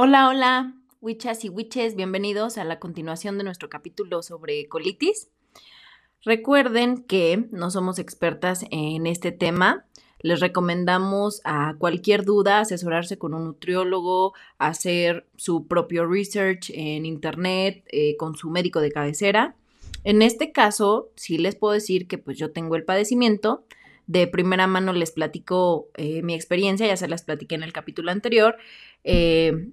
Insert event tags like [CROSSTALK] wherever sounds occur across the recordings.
Hola, hola, witches y witches, bienvenidos a la continuación de nuestro capítulo sobre colitis. Recuerden que no somos expertas en este tema. Les recomendamos a cualquier duda asesorarse con un nutriólogo, hacer su propio research en internet eh, con su médico de cabecera. En este caso, sí les puedo decir que pues yo tengo el padecimiento. De primera mano les platico eh, mi experiencia, ya se las platiqué en el capítulo anterior. Eh,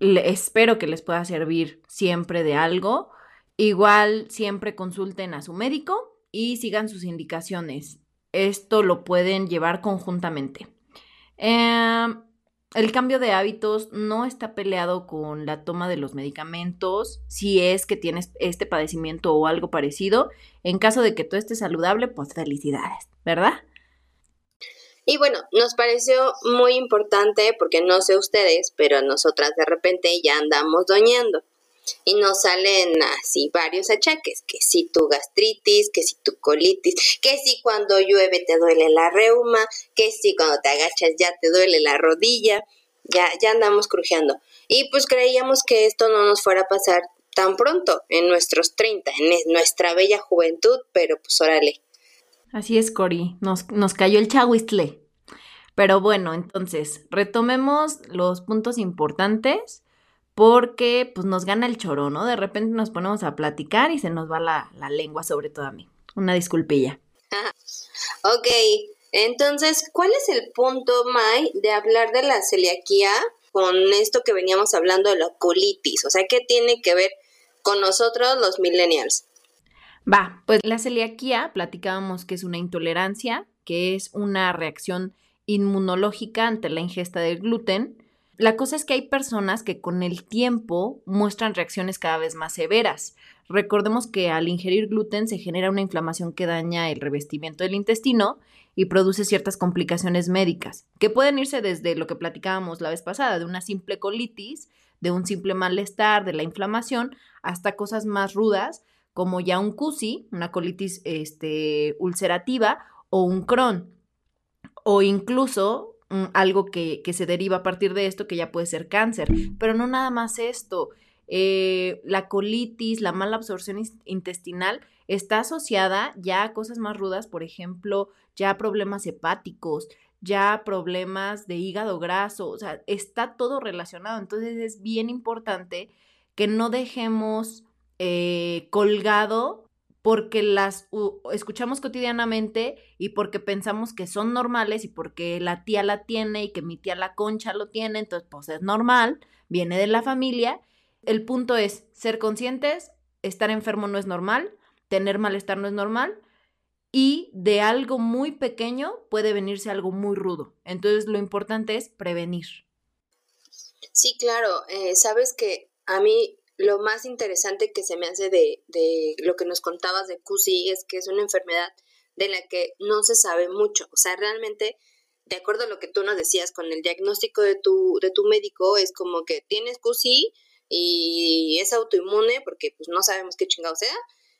espero que les pueda servir siempre de algo. Igual siempre consulten a su médico y sigan sus indicaciones. Esto lo pueden llevar conjuntamente. Em, el cambio de hábitos no está peleado con la toma de los medicamentos si es que tienes este padecimiento o algo parecido. En caso de que tú estés saludable, pues felicidades, ¿verdad? Y bueno, nos pareció muy importante porque no sé ustedes, pero nosotras de repente ya andamos doñando y nos salen así varios achaques, que si tu gastritis, que si tu colitis, que si cuando llueve te duele la reuma, que si cuando te agachas ya te duele la rodilla, ya, ya andamos crujeando. Y pues creíamos que esto no nos fuera a pasar tan pronto, en nuestros 30, en nuestra bella juventud, pero pues órale, Así es, Cori. Nos, nos cayó el chahuistle. Pero bueno, entonces, retomemos los puntos importantes porque pues nos gana el choro, ¿no? De repente nos ponemos a platicar y se nos va la, la lengua, sobre todo a mí. Una disculpilla. [LAUGHS] ok, entonces, ¿cuál es el punto, Mai, de hablar de la celiaquía con esto que veníamos hablando de la colitis? O sea, ¿qué tiene que ver con nosotros los millennials? Va, pues la celiaquía, platicábamos que es una intolerancia, que es una reacción inmunológica ante la ingesta del gluten. La cosa es que hay personas que con el tiempo muestran reacciones cada vez más severas. Recordemos que al ingerir gluten se genera una inflamación que daña el revestimiento del intestino y produce ciertas complicaciones médicas, que pueden irse desde lo que platicábamos la vez pasada, de una simple colitis, de un simple malestar, de la inflamación, hasta cosas más rudas como ya un CUSI, una colitis este, ulcerativa, o un Crohn, o incluso mm, algo que, se deriva a partir de esto, que ya puede ser cáncer. Pero no nada más esto. Eh, la colitis, la mala absorción intestinal está asociada ya a cosas más rudas, por ejemplo, ya problemas hepáticos, ya problemas de hígado graso, o sea, está todo relacionado. Entonces es bien importante que no dejemos eh, colgado porque las escuchamos cotidianamente y porque pensamos que son normales y porque la tía la tiene y que mi tía la concha lo tiene, entonces pues es normal, viene de la familia. El punto es ser conscientes, estar enfermo no es normal, tener malestar no es normal y de algo muy pequeño puede venirse algo muy rudo. Entonces lo importante es prevenir. Sí, claro, eh, sabes que a mí lo más interesante que se me hace de, de lo que nos contabas de QSI es que es una enfermedad de la que no se sabe mucho. O sea, realmente, de acuerdo a lo que tú nos decías con el diagnóstico de tu, de tu médico, es como que tienes QSI y es autoinmune porque pues no sabemos qué chingado sea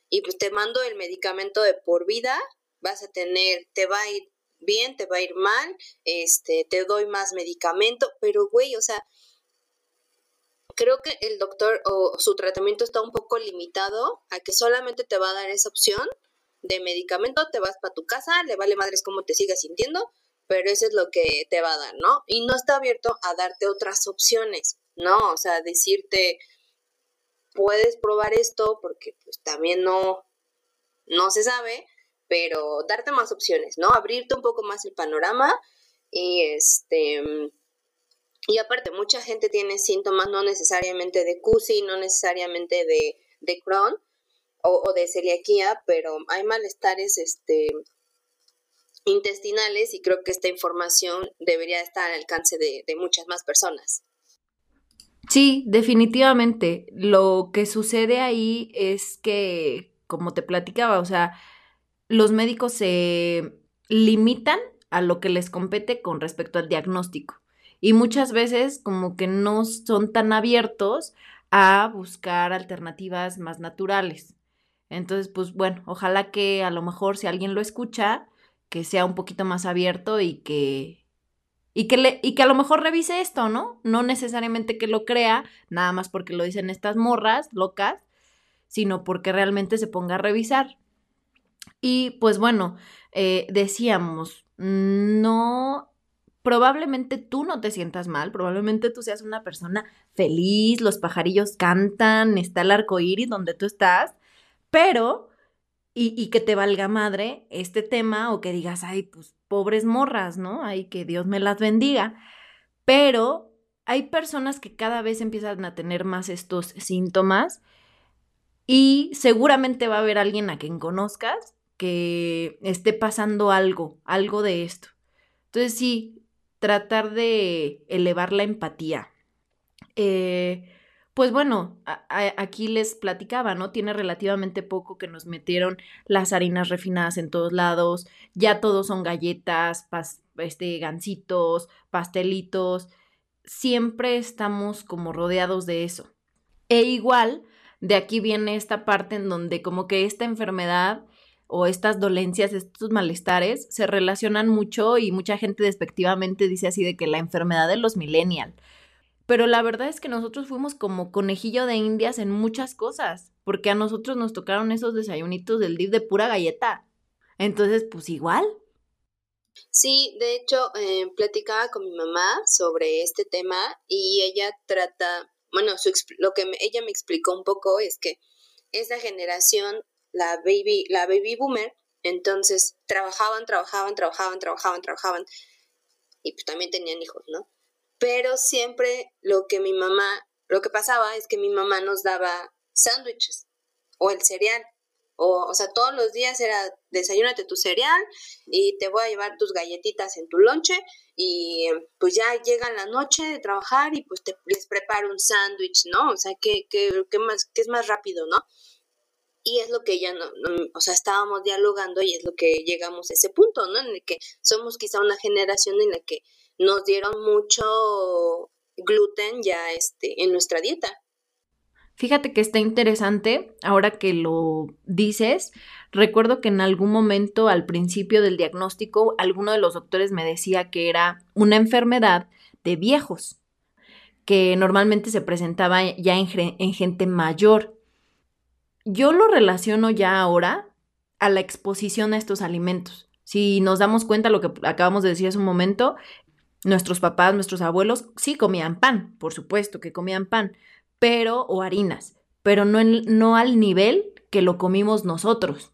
y pues te mando el medicamento de por vida, vas a tener, te va a ir bien, te va a ir mal, este, te doy más medicamento, pero güey, o sea, creo que el doctor o su tratamiento está un poco limitado a que solamente te va a dar esa opción de medicamento, te vas para tu casa, le vale madres cómo te sigas sintiendo, pero eso es lo que te va a dar, ¿no? Y no está abierto a darte otras opciones, ¿no? O sea, decirte, puedes probar esto porque pues también no, no se sabe, pero darte más opciones, ¿no? Abrirte un poco más el panorama y este y aparte, mucha gente tiene síntomas no necesariamente de CUSI, no necesariamente de, de Crohn o, de celiaquía, pero hay malestares este, intestinales y creo que esta información debería estar al alcance de, de muchas más personas. Sí, definitivamente. Lo que sucede ahí es que, como te platicaba, o sea, los médicos se limitan a lo que les compete con respecto al diagnóstico y muchas veces como que no son tan abiertos a buscar alternativas más naturales. Entonces, pues bueno, ojalá que a lo mejor si alguien lo escucha, que sea un poquito más abierto y que Y que, le, y que a lo mejor revise esto, ¿no? No necesariamente que lo crea, nada más porque lo dicen estas morras locas, sino porque realmente se ponga a revisar. Y pues bueno, eh, decíamos, no, probablemente tú no te sientas mal, probablemente tú seas una persona feliz, los pajarillos cantan, está el arco iris donde tú estás, pero, y, y que te valga madre este tema o que digas, ay, pues pobres morras, ¿no? Ay, que Dios me las bendiga. Pero hay personas que cada vez empiezan a tener más estos síntomas y seguramente va a haber alguien a quien conozcas que esté pasando algo, algo de esto. Entonces sí, tratar de elevar la empatía. Eh, pues bueno, aquí les platicaba, ¿no? Tiene relativamente poco que nos metieron las harinas refinadas en todos lados, ya todos son galletas, este, gancitos, pastelitos, siempre estamos como rodeados de eso. E igual, de aquí viene esta parte en donde como que esta enfermedad o estas dolencias, estos malestares, se relacionan mucho y mucha gente despectivamente dice así de que la enfermedad de los millennials pero la verdad es que nosotros fuimos como conejillo de indias en muchas cosas, porque a nosotros nos tocaron esos desayunitos del dip de pura galleta. Entonces, pues igual. Sí, de hecho, eh, platicaba con mi mamá sobre este tema y ella trata, bueno, lo que ella me explicó un poco es que esa generación, la baby, la baby boomer, entonces trabajaban, trabajaban, trabajaban, trabajaban, trabajaban y pues también tenían hijos, ¿no? pero siempre lo que mi mamá, lo que pasaba es que mi mamá nos daba sándwiches o el cereal. O, o sea, todos los días era desayúnate tu cereal y te voy a llevar tus galletitas en tu lonche y pues ya llega la noche de trabajar y pues te, les preparo un sándwich, ¿no? O sea, que, que, más, que es más rápido, ¿no? Y es lo que ya no, o sea, estábamos dialogando y es lo que llegamos a ese punto, ¿no? En el que somos quizá una generación en la que nos dieron mucho gluten ya este, en nuestra dieta. Fíjate que está interesante, ahora que lo dices, recuerdo que en algún momento al principio del diagnóstico, alguno de los doctores me decía que era una enfermedad de viejos, que normalmente se presentaba ya en, en gente mayor. Yo lo relaciono ya ahora a la exposición a estos alimentos. Si nos damos cuenta lo que acabamos de decir hace un momento, Nuestros papás, nuestros abuelos, sí comían pan, por supuesto que comían pan, pero, o harinas, pero no, no al nivel que lo comimos nosotros.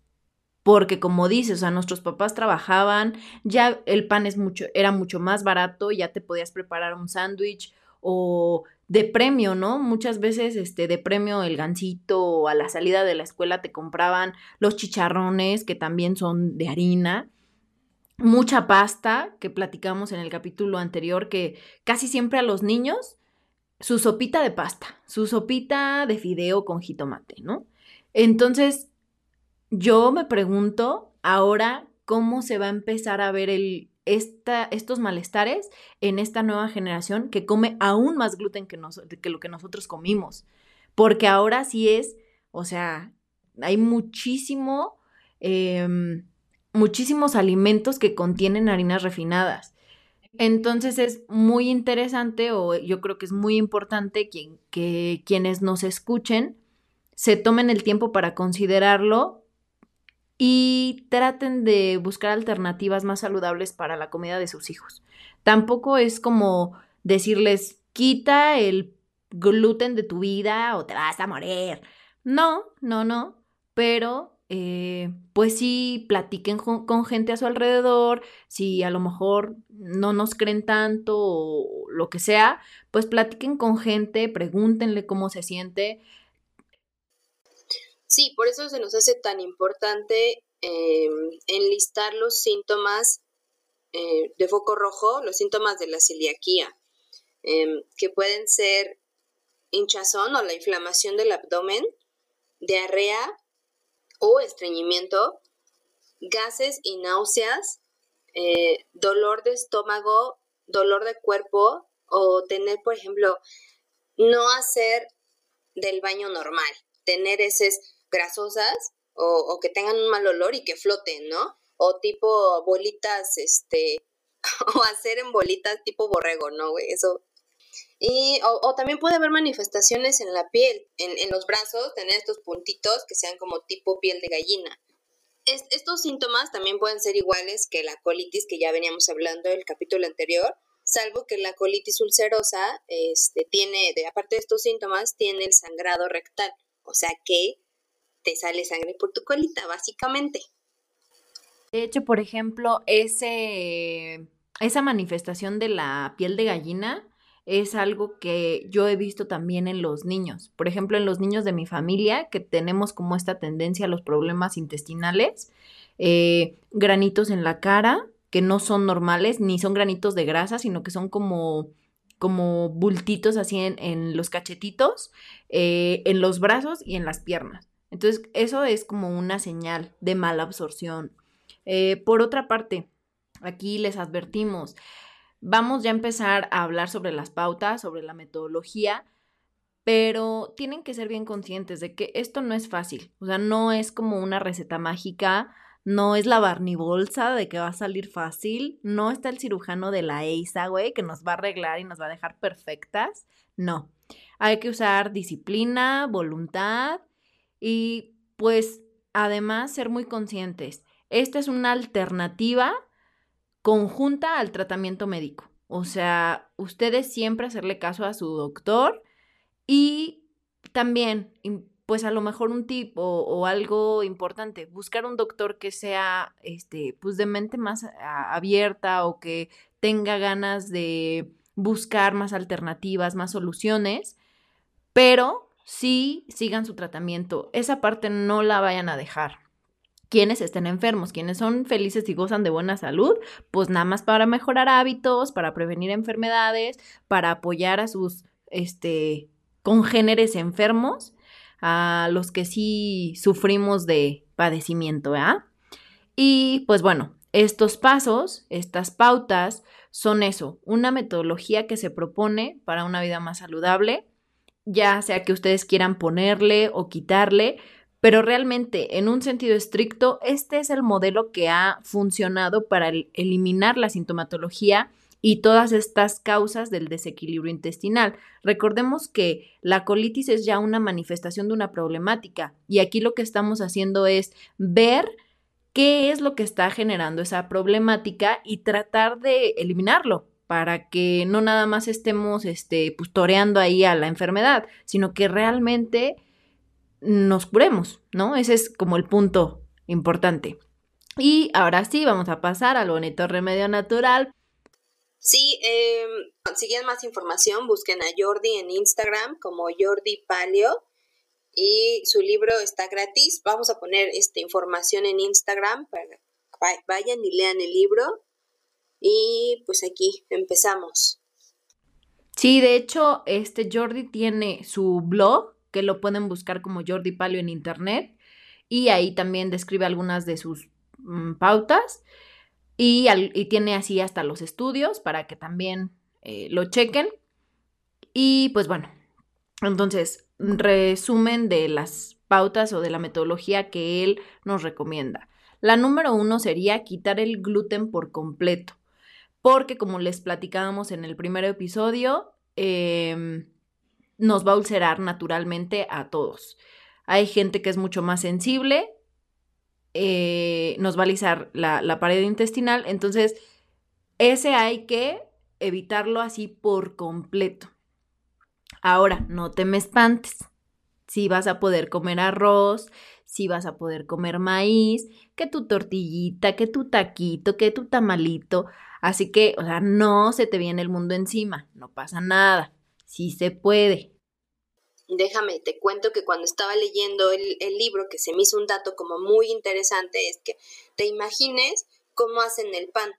Porque como dices, o sea, nuestros papás trabajaban, ya el pan es mucho, era mucho más barato, ya te podías preparar un sándwich o de premio, ¿no? Muchas veces este de premio el gancito o a la salida de la escuela te compraban los chicharrones que también son de harina mucha pasta, que platicamos en el capítulo anterior, que casi siempre a los niños, su sopita de pasta, su sopita de fideo con jitomate, ¿no? Entonces, yo me pregunto ahora cómo se va a empezar a ver el, esta, estos malestares en esta nueva generación que come aún más gluten que, que lo que nosotros comimos. Porque ahora sí es, o sea, hay muchísimo... Em, muchísimos alimentos que contienen harinas refinadas. Entonces es muy interesante o yo creo que es muy importante que quienes nos escuchen se tomen el tiempo para considerarlo y traten de buscar alternativas más saludables para la comida de sus hijos. Tampoco es como decirles quita el gluten de tu vida o te vas a morir. No, no, no, pero eh, pues sí, platiquen con, gente a su alrededor, si a lo mejor no nos creen tanto o lo que sea, pues platiquen con gente, pregúntenle cómo se siente. Sí, por eso se nos hace tan importante em, enlistar los síntomas eh, de foco rojo, los síntomas de la celiaquía, em, que pueden ser hinchazón o la inflamación del abdomen, diarrea, o estreñimiento, gases y náuseas, eh, dolor de estómago, dolor de cuerpo o tener, por ejemplo, no hacer del baño normal, tener heces grasosas o, que tengan un mal olor y que floten, ¿no? O tipo bolitas, este, [LAUGHS] o hacer en bolitas tipo borrego, ¿no, güey? Eso. Y, o, también puede haber manifestaciones en la piel, en, los brazos, tener estos puntitos que sean como tipo piel de gallina. estos síntomas también pueden ser iguales que la colitis que ya veníamos hablando en el capítulo anterior, salvo que la colitis ulcerosa este, tiene, aparte de estos síntomas, tiene el sangrado rectal, o sea que te sale sangre por tu colita, básicamente. De hecho, por ejemplo, ese, esa manifestación de la piel de gallina es algo que yo he visto también en los niños. Por ejemplo, en los niños de mi familia, que tenemos como esta tendencia a los problemas intestinales, eh, granitos en la cara, que no son normales, ni son granitos de grasa, sino que son como como bultitos así en, los cachetitos, eh, en los brazos y en las piernas. Entonces, eso es como una señal de mala absorción. Eh, por otra parte, aquí les advertimos, vamos ya a empezar a hablar sobre las pautas, sobre la metodología, pero tienen que ser bien conscientes de que esto no es fácil, o sea, no es como una receta mágica, no es la barnibolsa de que va a salir fácil, no está el cirujano de la EISA, güey, que nos va a arreglar y nos va a dejar perfectas, no. Hay que usar disciplina, voluntad y pues además ser muy conscientes. Esta es una alternativa conjunta al tratamiento médico. O sea, ustedes siempre hacerle caso a su doctor y también, pues a lo mejor un tip o, algo importante, buscar un doctor que sea, este, pues de mente más abierta o que tenga ganas de buscar más alternativas, más soluciones, pero sí sigan su tratamiento. Esa parte no la vayan a dejar quienes estén enfermos, quienes son felices y gozan de buena salud, pues nada más para mejorar hábitos, para prevenir enfermedades, para apoyar a sus este, congéneres enfermos, a los que sí sufrimos de padecimiento, ¿verdad? Y pues bueno, estos pasos, estas pautas, son eso, una metodología que se propone para una vida más saludable, ya sea que ustedes quieran ponerle o quitarle, pero realmente, en un sentido estricto, este es el modelo que ha funcionado para eliminar la sintomatología y todas estas causas del desequilibrio intestinal. Recordemos que la colitis es ya una manifestación de una problemática y aquí lo que estamos haciendo es ver qué es lo que está generando esa problemática y tratar de eliminarlo para que no nada más estemos este, pues, toreando ahí a la enfermedad, sino que realmente nos curemos, ¿no? Ese es como el punto importante. Y ahora sí, vamos a pasar al bonito remedio natural. Sí, eh, si quieren más información, busquen a Jordi en Instagram como Jordi Palio y su libro está gratis. Vamos a poner esta información en Instagram para que vayan y lean el libro. Y pues aquí empezamos. Sí, de hecho, este Jordi tiene su blog que lo pueden buscar como Jordi Palio en internet y ahí también describe algunas de sus mm, pautas y, tiene así hasta los estudios para que también eh, lo chequen. Y pues bueno, entonces, resumen de las pautas o de la metodología que él nos recomienda. La número uno sería quitar el gluten por completo, porque como les platicábamos en el primer episodio, eh, nos va a ulcerar naturalmente a todos. Hay gente que es mucho más sensible, eh, nos va a alisar la, la pared intestinal, entonces ese hay que evitarlo así por completo. Ahora, no te me espantes. Si vas a poder comer arroz, si vas a poder comer maíz, que tu tortillita, que tu taquito, que tu tamalito. Así que, o sea, no se te viene el mundo encima, no pasa nada. Sí se puede. Déjame, te cuento que cuando estaba leyendo el, el, libro, que se me hizo un dato como muy interesante, es que te imagines cómo hacen el pan.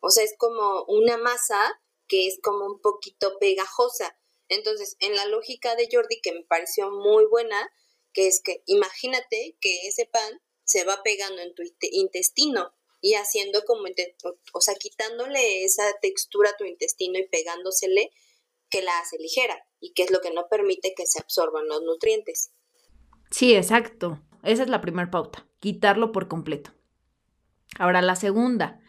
O sea, es como una masa que es como un poquito pegajosa. Entonces, en la lógica de Jordi, que me pareció muy buena, que es que imagínate que ese pan se va pegando en tu intestino y haciendo como, o sea, quitándole esa textura a tu intestino y pegándosele, que la hace ligera y que es lo que no permite que se absorban los nutrientes. Sí, exacto. Esa es la primera pauta, quitarlo por completo. Ahora la segunda,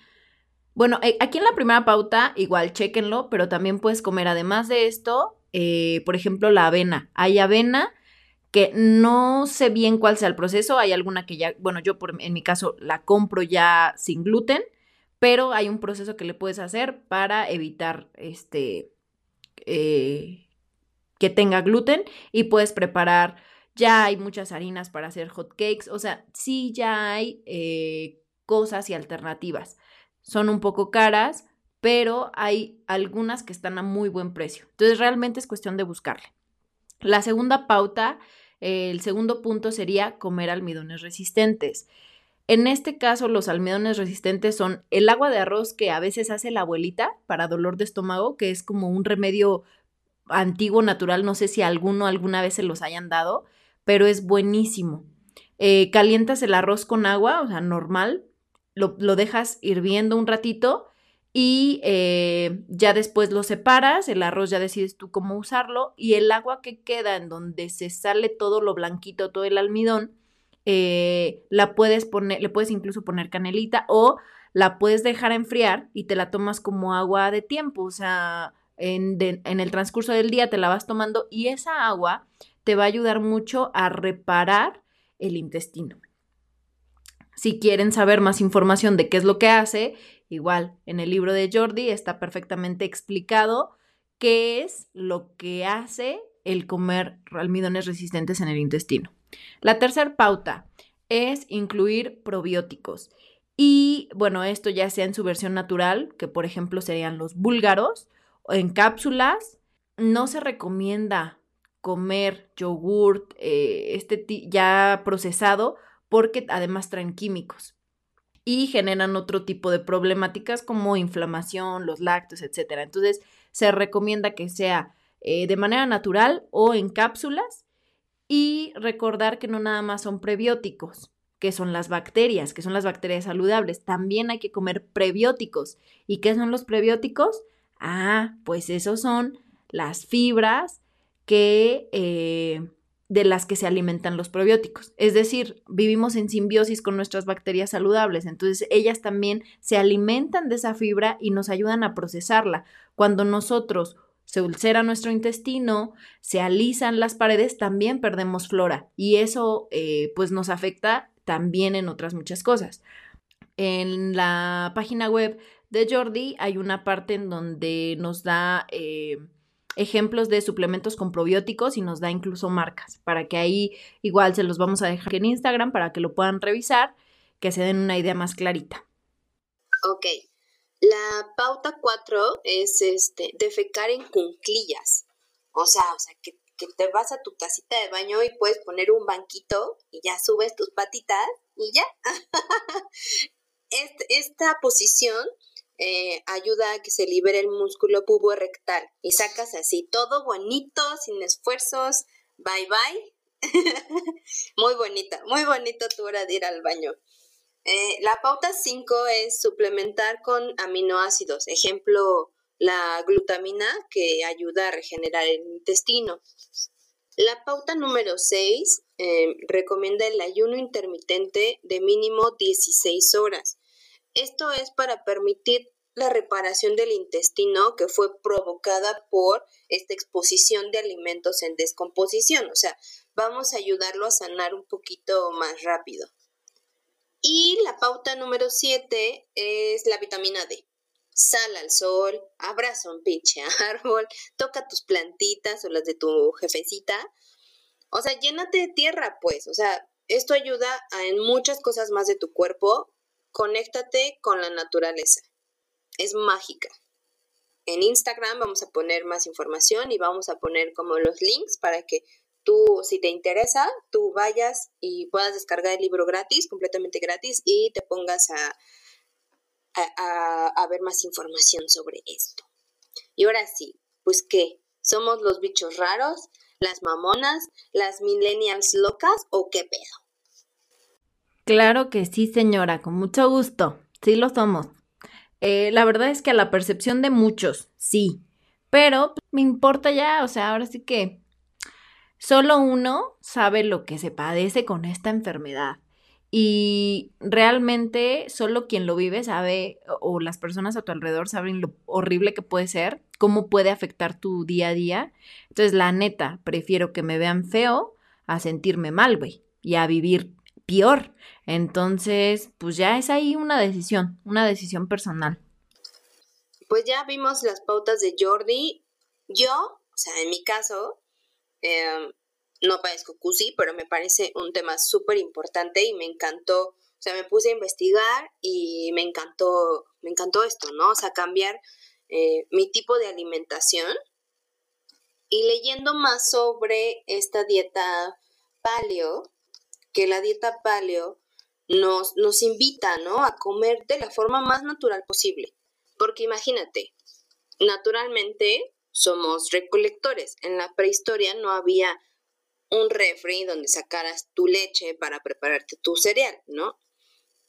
Bueno, eh, aquí en la primera pauta, igual, chéquenlo, pero también puedes comer, además de esto, eh, por ejemplo, la avena. Hay avena que no sé bien cuál sea el proceso, hay alguna que ya, bueno, yo por, en mi caso la compro ya sin gluten, pero hay un proceso que le puedes hacer para evitar este eh, que tenga gluten y puedes preparar, ya hay muchas harinas para hacer hot cakes, o sea, sí ya hay eh, cosas y alternativas. Son un poco caras, pero hay algunas que están a muy buen precio. Entonces realmente es cuestión de buscarle. La segunda pauta el segundo punto sería comer almidones resistentes. En este caso, los almidones resistentes son el agua de arroz que a veces hace la abuelita para dolor de estómago, que es como un remedio antiguo, natural. No sé si alguno alguna vez se los hayan dado, pero es buenísimo. Eh, calientas el arroz con agua, o sea, normal, lo, lo dejas hirviendo un ratito y eh, ya después lo separas, el arroz ya decides tú cómo usarlo y el agua que queda en donde se sale todo lo blanquito, todo el almidón, eh, la puedes poner, le puedes incluso poner canelita o la puedes dejar enfriar y te la tomas como agua de tiempo, o sea, en, en el transcurso del día te la vas tomando y esa agua te va a ayudar mucho a reparar el intestino. Si quieren saber más información de qué es lo que hace Igual, en el libro de Jordi está perfectamente explicado qué es lo que hace el comer almidones resistentes en el intestino. La tercera pauta es incluir probióticos. Y bueno, esto ya sea en su versión natural, que por ejemplo serían los búlgaros, o en cápsulas. No se recomienda comer yogurt eh, este ya procesado porque además traen químicos y generan otro tipo de problemáticas como inflamación, los lácteos, etc. Entonces, se recomienda que sea eh, de manera natural o en cápsulas y recordar que no nada más son prebióticos, que son las bacterias, que son las bacterias saludables. También hay que comer prebióticos. ¿Y qué son los prebióticos? Ah, pues esos son las fibras que... Eh, de las que se alimentan los probióticos. Es decir, vivimos en simbiosis con nuestras bacterias saludables, entonces ellas también se alimentan de esa fibra y nos ayudan a procesarla. Cuando nosotros se ulcera nuestro intestino, se alisan las paredes, también perdemos flora y eso eh, pues nos afecta también en otras muchas cosas. En la página web de Jordi hay una parte en donde nos da... Eh, ejemplos de suplementos con probióticos y nos da incluso marcas, para que ahí igual se los vamos a dejar en Instagram para que lo puedan revisar, que se den una idea más clarita. Ok, la pauta 4 es este, defecar en cunclillas, o sea, o sea que, te vas a tu casita de baño y puedes poner un banquito y ya subes tus patitas y ya. [LAUGHS] esta posición eh, ayuda a que se libere el músculo puborectal y sacas así todo bonito, sin esfuerzos, bye bye. [LAUGHS] muy bonita, muy bonita tu hora de ir al baño. Eh, la pauta 5 es suplementar con aminoácidos, ejemplo, la glutamina que ayuda a regenerar el intestino. La pauta número 6 eh, recomienda el ayuno intermitente de mínimo 16 horas. Esto es para permitir la reparación del intestino que fue provocada por esta exposición de alimentos en descomposición. O sea, vamos a ayudarlo a sanar un poquito más rápido. Y la pauta número 7 es la vitamina D. Sal al sol, abraza un pinche [LAUGHS] árbol, toca tus plantitas o las de tu jefecita. O sea, llénate de tierra, pues. O sea, esto ayuda a, en muchas cosas más de tu cuerpo. Conéctate con la naturaleza es mágica. En Instagram vamos a poner más información y vamos a poner como los links para que tú, si te interesa, tú vayas y puedas descargar el libro gratis, completamente gratis, y te pongas a, a, ver más información sobre esto. Y ahora sí, pues qué, ¿somos los bichos raros, las mamonas, las millennials locas o qué pedo? Claro que sí, señora, con mucho gusto. Sí lo somos. Eh, la verdad es que a la percepción de muchos, sí, pero me importa ya, o sea, ahora sí que solo uno sabe lo que se padece con esta enfermedad. y realmente solo quien lo vive sabe o las personas a tu alrededor saben lo horrible que puede ser, cómo puede afectar tu día a día. Entonces, la neta, prefiero que me vean feo a sentirme mal, güey, y a vivir Entonces, pues ya es ahí una decisión, una decisión personal. Pues ya vimos las pautas de Jordi. Yo, o sea, en mi caso, em, no padezco CUSI, pero me parece un tema súper importante y me encantó, o sea, me puse a investigar y me encantó, me encantó esto, ¿no? O sea, cambiar eh, mi tipo de alimentación y leyendo más sobre esta dieta paleo, que la dieta paleo nos, nos invita, ¿no? A comer de la forma más natural posible. Porque imagínate, naturalmente somos recolectores. En la prehistoria no había un refri donde sacaras tu leche para prepararte tu cereal, ¿no?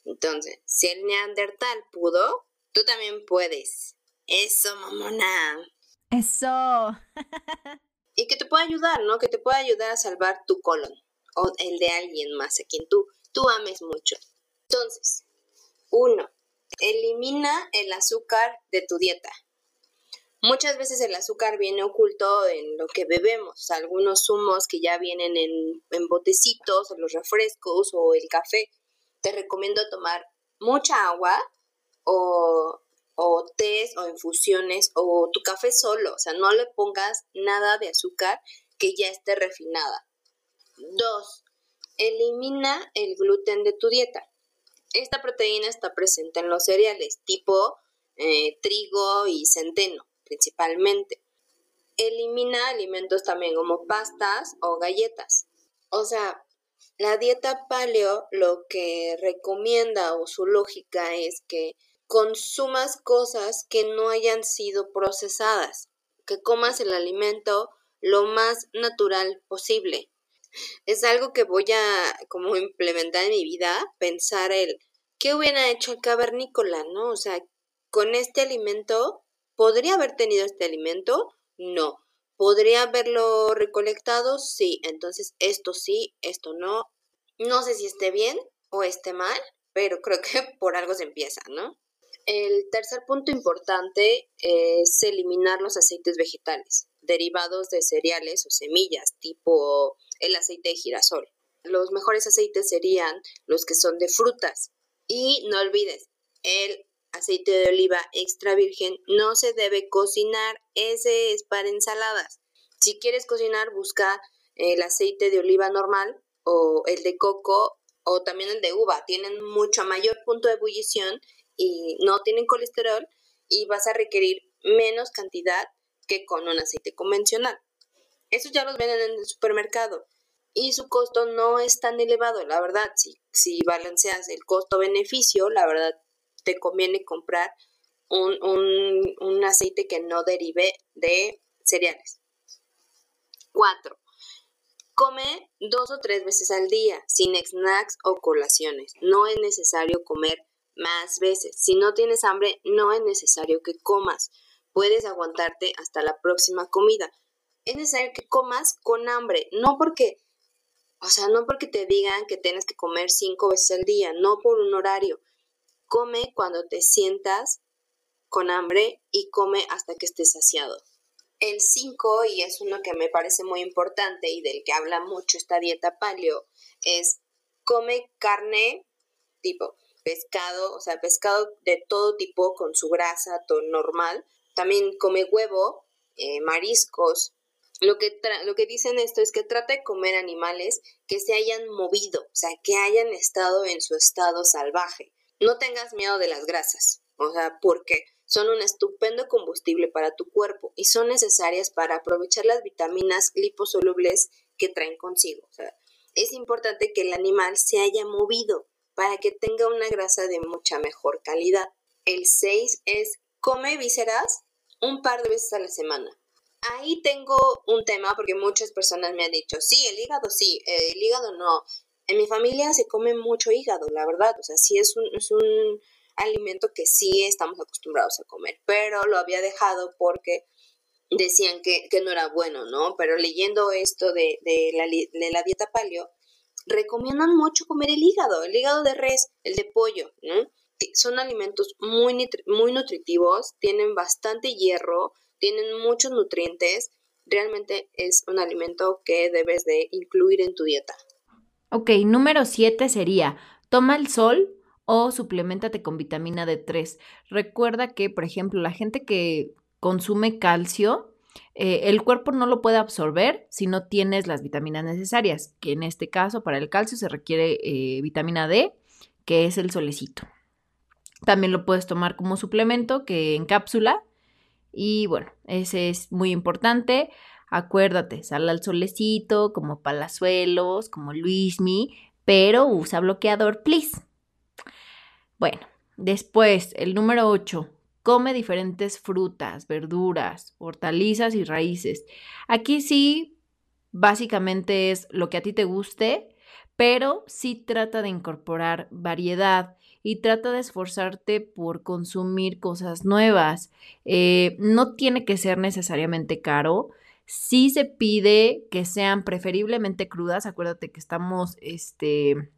Entonces, si el neandertal pudo, tú también puedes. Eso, mamona. Eso. [LAUGHS] y que te pueda ayudar, ¿no? Que te pueda ayudar a salvar tu colon o el de alguien más a quien tú, tú ames mucho. Entonces, uno, elimina el azúcar de tu dieta. Muchas veces el azúcar viene oculto en lo que bebemos, algunos zumos que ya vienen en, en botecitos, en los refrescos o el café. Te recomiendo tomar mucha agua o, o tés o infusiones o tu café solo, o sea, no le pongas nada de azúcar que ya esté refinada. Dos, elimina el gluten de tu dieta. Esta proteína está presente en los cereales tipo eh, trigo y centeno principalmente. Elimina alimentos también como pastas o galletas. O sea, la dieta paleo lo que recomienda o su lógica es que consumas cosas que no hayan sido procesadas, que comas el alimento lo más natural posible. Es algo que voy a como implementar en mi vida, pensar el qué hubiera hecho el cavernícola, ¿no? O sea, con este alimento ¿Podría haber tenido este alimento? No. ¿Podría haberlo recolectado? Sí. Entonces, esto sí, esto no. No sé si esté bien o esté mal, pero creo que [LAUGHS] por algo se empieza, ¿no? El tercer punto importante es eliminar los aceites vegetales, derivados de cereales o semillas, tipo el aceite de girasol. Los mejores aceites serían los que son de frutas. Y no olvides, el aceite de oliva extra virgen no se debe cocinar, ese es para ensaladas. Si quieres cocinar, busca el aceite de oliva normal o el de coco o también el de uva. Tienen mucho mayor punto de ebullición y no tienen colesterol y vas a requerir menos cantidad que con un aceite convencional. Esos ya los venden en el supermercado y su costo no es tan elevado, la verdad. Si, si balanceas el costo-beneficio, la verdad te conviene comprar un, aceite que no derive de cereales. 4. Come dos o tres veces al día, sin snacks o colaciones. No es necesario comer más veces. Si no tienes hambre, no es necesario que comas. Puedes aguantarte hasta la próxima comida. Es necesario que comas con hambre, no porque, o sea, no porque te digan que tienes que comer cinco veces al día, no por un horario. Come cuando te sientas con hambre y come hasta que estés saciado. El 5, y es uno que me parece muy importante y del que habla mucho esta dieta paleo, es come carne tipo pescado, o sea, pescado de todo tipo con su grasa, todo normal. También come huevo, eh, mariscos. Lo que, lo que dicen esto es que trata de comer animales que se hayan movido, o sea, que hayan estado en su estado salvaje. No tengas miedo de las grasas, o sea, porque son un estupendo combustible para tu cuerpo y son necesarias para aprovechar las vitaminas liposolubles que traen consigo. Es importante que el animal se haya movido para que tenga una grasa de mucha mejor calidad. El 6 es come vísceras un par de veces a la semana. Ahí tengo un tema porque muchas personas me han dicho, sí, el hígado sí, el hígado no, en mi familia se come mucho hígado, la verdad, o sea, sí es un, es un alimento que sí estamos acostumbrados a comer, pero lo había dejado porque decían que, no era bueno, ¿no? Pero leyendo esto de, la, de la dieta paleo, recomiendan mucho comer el hígado, el hígado de res, el de pollo, ¿no? Son alimentos muy, muy nutritivos, tienen bastante hierro, tienen muchos nutrientes. Realmente es un alimento que debes de incluir en tu dieta. Ok, número 7 sería, toma el sol o suplementate con vitamina D3. Recuerda que, por ejemplo, la gente que consume calcio, eh, el cuerpo no lo puede absorber si no tienes las vitaminas necesarias, que en este caso para el calcio se requiere eh, vitamina D, que es el solecito. También lo puedes tomar como suplemento, que en cápsula. Y bueno, ese es muy importante. Acuérdate, sal al solecito, como palazuelos, como Luismi, pero usa bloqueador, please. Bueno, después, el número 8, come diferentes frutas, verduras, hortalizas y raíces. Aquí sí, básicamente es lo que a ti te guste, pero sí trata de incorporar variedad y trata de esforzarte por consumir cosas nuevas. Eh, no tiene que ser necesariamente caro. Sí se pide que sean preferiblemente crudas. Acuérdate que estamos este,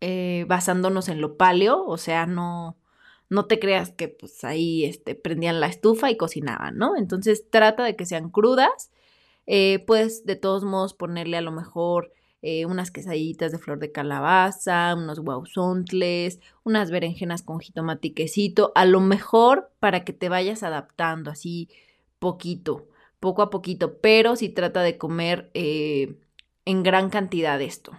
eh, basándonos en lo paleo, o sea, no, no te creas que pues ahí este, prendían la estufa y cocinaban, ¿no? Entonces trata de que sean crudas. Eh, puedes de todos modos ponerle a lo mejor eh, unas quesadillitas de flor de calabaza, unos guauzontles, unas berenjenas con jitomate a lo mejor para que te vayas adaptando así poquito, poco a poquito, pero si trata de comer eh, en gran cantidad esto.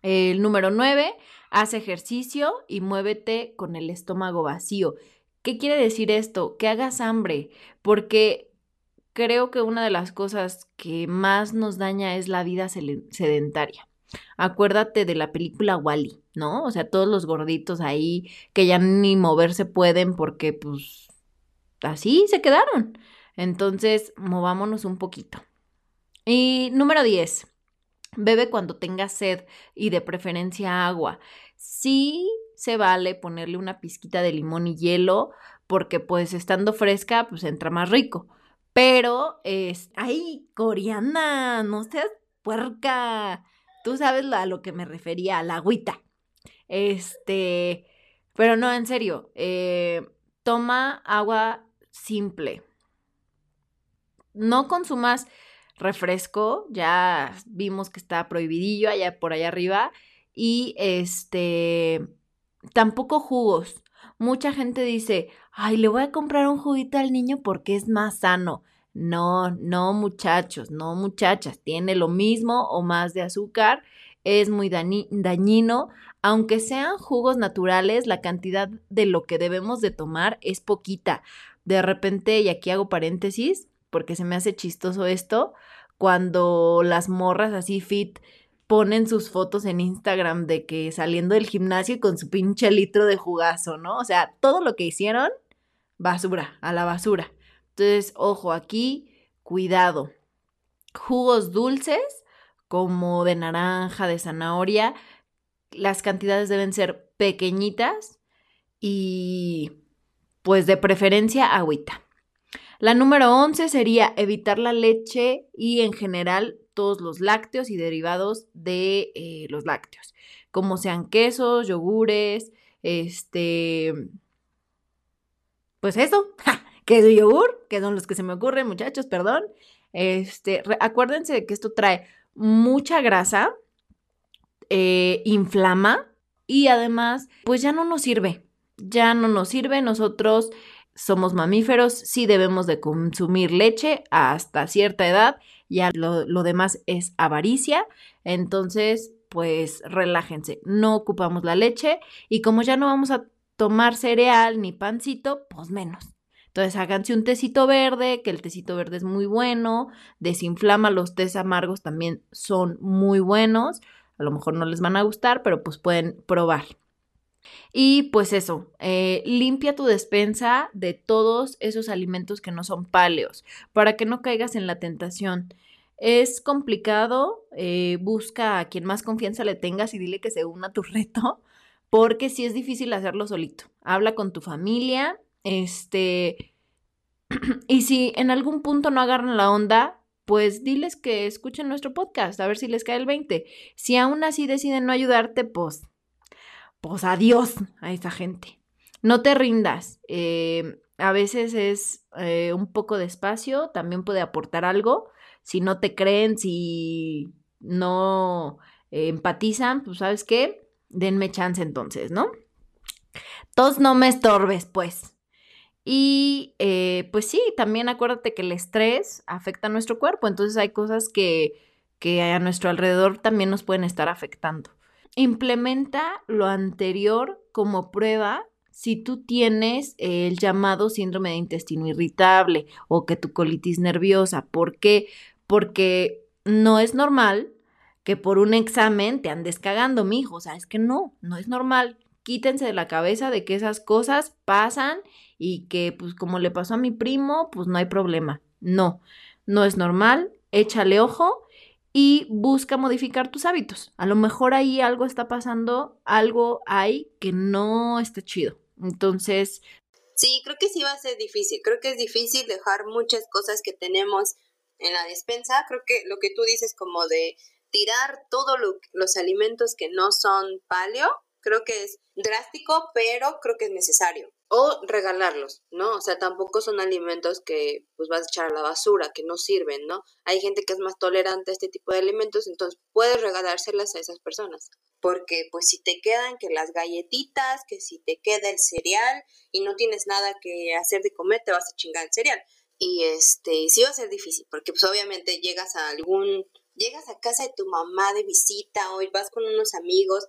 El número 9, haz ejercicio y muévete con el estómago vacío. ¿Qué quiere decir esto? Que hagas hambre, porque creo que una de las cosas que más nos daña es la vida sedentaria. Acuérdate de la película Wally, ¿no? O sea, todos los gorditos ahí que ya ni moverse pueden porque pues así se quedaron. Entonces, movámonos un poquito. Y número 10. Bebe cuando tengas sed y de preferencia agua. Sí se vale ponerle una pizquita de limón y hielo porque pues estando fresca pues entra más rico. Pero, es, ay, coreana, no seas puerca. Tú sabes a lo que me refería, la agüita. Este, pero no, en serio, eh, toma agua simple. No consumas refresco, ya vimos que está prohibidillo allá por allá arriba. Y este, tampoco jugos. Mucha gente dice, ay, le voy a comprar un juguito al niño porque es más sano. No, no muchachos, no muchachas, tiene lo mismo o más de azúcar, es muy dañino. Aunque sean jugos naturales, la cantidad de lo que debemos de tomar es poquita. De repente, y aquí hago paréntesis, porque se me hace chistoso esto, cuando las morras así fit ponen sus fotos en Instagram de que saliendo del gimnasio con su pinche litro de jugazo, ¿no? O sea, todo lo que hicieron basura, a la basura. Entonces, ojo, aquí, cuidado. Jugos dulces, como de naranja, de zanahoria, las cantidades deben ser pequeñitas y pues de preferencia agüita. La número 11 sería evitar la leche y en general todos los lácteos y derivados de eh, los lácteos, como sean quesos, yogures, este, pues eso, [LAUGHS] queso y yogur, que son los que se me ocurren, muchachos, perdón. Este, acuérdense de que esto trae mucha grasa, eh, inflama y además, pues ya no nos sirve, ya no nos sirve. Nosotros somos mamíferos, sí debemos de consumir leche hasta cierta edad, ya lo, lo demás es avaricia, entonces, pues relájense, no ocupamos la leche y como ya no vamos a tomar cereal ni pancito, pues menos. Entonces háganse un tecito verde, que el tecito verde es muy bueno, desinflama, los tés amargos también son muy buenos. A lo mejor no les van a gustar, pero pues pueden probar. Y pues eso, eh, limpia tu despensa de todos esos alimentos que no son páleos, para que no caigas en la tentación. Es complicado, eh, busca a quien más confianza le tengas y dile que se una a tu [LAUGHS] reto, porque sí es difícil hacerlo solito. Habla con tu familia, este, [CLEARS THROAT] y si en algún punto no agarran la onda, pues diles que escuchen nuestro podcast, a ver si les cae el 20. Si aún así deciden no ayudarte, pues, pues adiós a esa gente. No te rindas. Eh, a veces es eh, un poco de espacio, también puede aportar algo. Si no te creen, si no eh, empatizan, pues sabes qué, denme chance entonces, ¿no? Todos no me estorbes, pues. Y eh, pues sí, también acuérdate que el estrés afecta a nuestro cuerpo, entonces hay cosas que, que a nuestro alrededor también nos pueden estar afectando. Implementa lo anterior como prueba si tú tienes el llamado síndrome de intestino irritable o que tu colitis nerviosa. ¿Por qué? Porque no es normal que por un examen te andes cagando, mijo. O sea, es que no, no es normal. Quítense de la cabeza de que esas cosas pasan y que pues como le pasó a mi primo, pues no hay problema. No, no es normal, échale ojo y busca modificar tus hábitos. A lo mejor ahí algo está pasando, algo hay que no está chido. Entonces... Sí, creo que sí va a ser difícil. Creo que es difícil dejar muchas cosas que tenemos en la despensa. Creo que lo que tú dices como de tirar todos los alimentos que no son paleo, creo que es drástico, pero creo que es necesario. O regalarlos, ¿no? O sea, tampoco son alimentos que pues vas a echar a la basura, que no sirven, ¿no? Hay gente que es más tolerante a este tipo de alimentos, entonces puedes regalárselas a esas personas. Porque pues si te quedan que las galletitas, que si te queda el cereal y no tienes nada que hacer de comer, te vas a chingar el cereal. Y este, sí va a ser difícil, porque pues obviamente llegas a algún, llegas a casa de tu mamá de visita o vas con unos amigos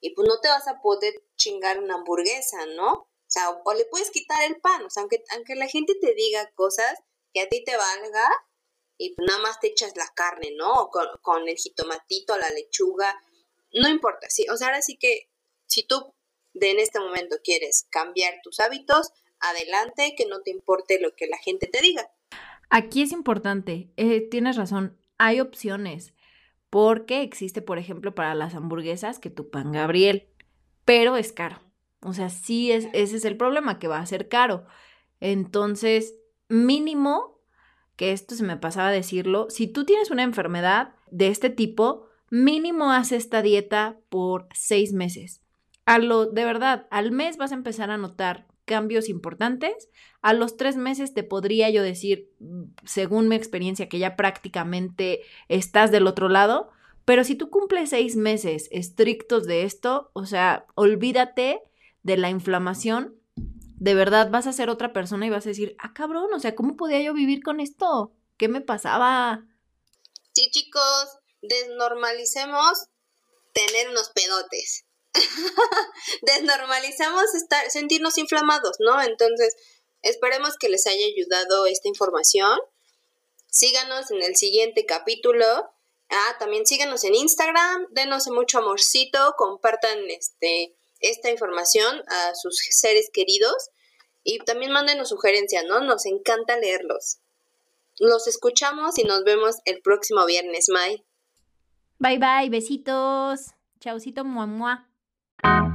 y pues no te vas a poder chingar una hamburguesa, ¿no? O sea, o, le puedes quitar el pan, o sea, aunque, aunque la gente te diga cosas que a ti te valga y pues nada más te echas la carne, ¿no? con, con el jitomatito, la lechuga, no importa, sí, o sea, ahora sí que si tú de en este momento quieres cambiar tus hábitos, adelante, que no te importe lo que la gente te diga. Aquí es importante, eh, tienes razón, hay opciones porque existe, por ejemplo, para las hamburguesas que tu pan Gabriel, pero es caro. O sea, sí es, ese es el problema, que va a ser caro. Entonces, mínimo, que esto se me pasaba a decirlo, si tú tienes una enfermedad de este tipo, mínimo haz esta dieta por seis meses. A lo, de verdad, al mes vas a empezar a notar cambios importantes. A los tres meses te podría yo decir, según mi experiencia, que ya prácticamente estás del otro lado. Pero si tú cumples seis meses estrictos de esto, o sea, olvídate de la inflamación. De verdad vas a ser otra persona y vas a decir, ah, cabrón, o sea, ¿cómo podía yo vivir con esto? ¿Qué me pasaba? Sí, chicos, desnormalicemos tener unos pedotes. [LAUGHS] desnormalizamos estar, sentirnos inflamados, ¿no? Entonces, esperemos que les haya ayudado esta información. Síganos en el siguiente capítulo. Ah, también síganos en Instagram, denos mucho amorcito, compartan este, esta información a sus seres queridos y también mándenos sugerencias, ¿no? Nos encanta leerlos. Los escuchamos y nos vemos el próximo viernes, May. Bye bye, besitos. Chaucito, muah, Thank you.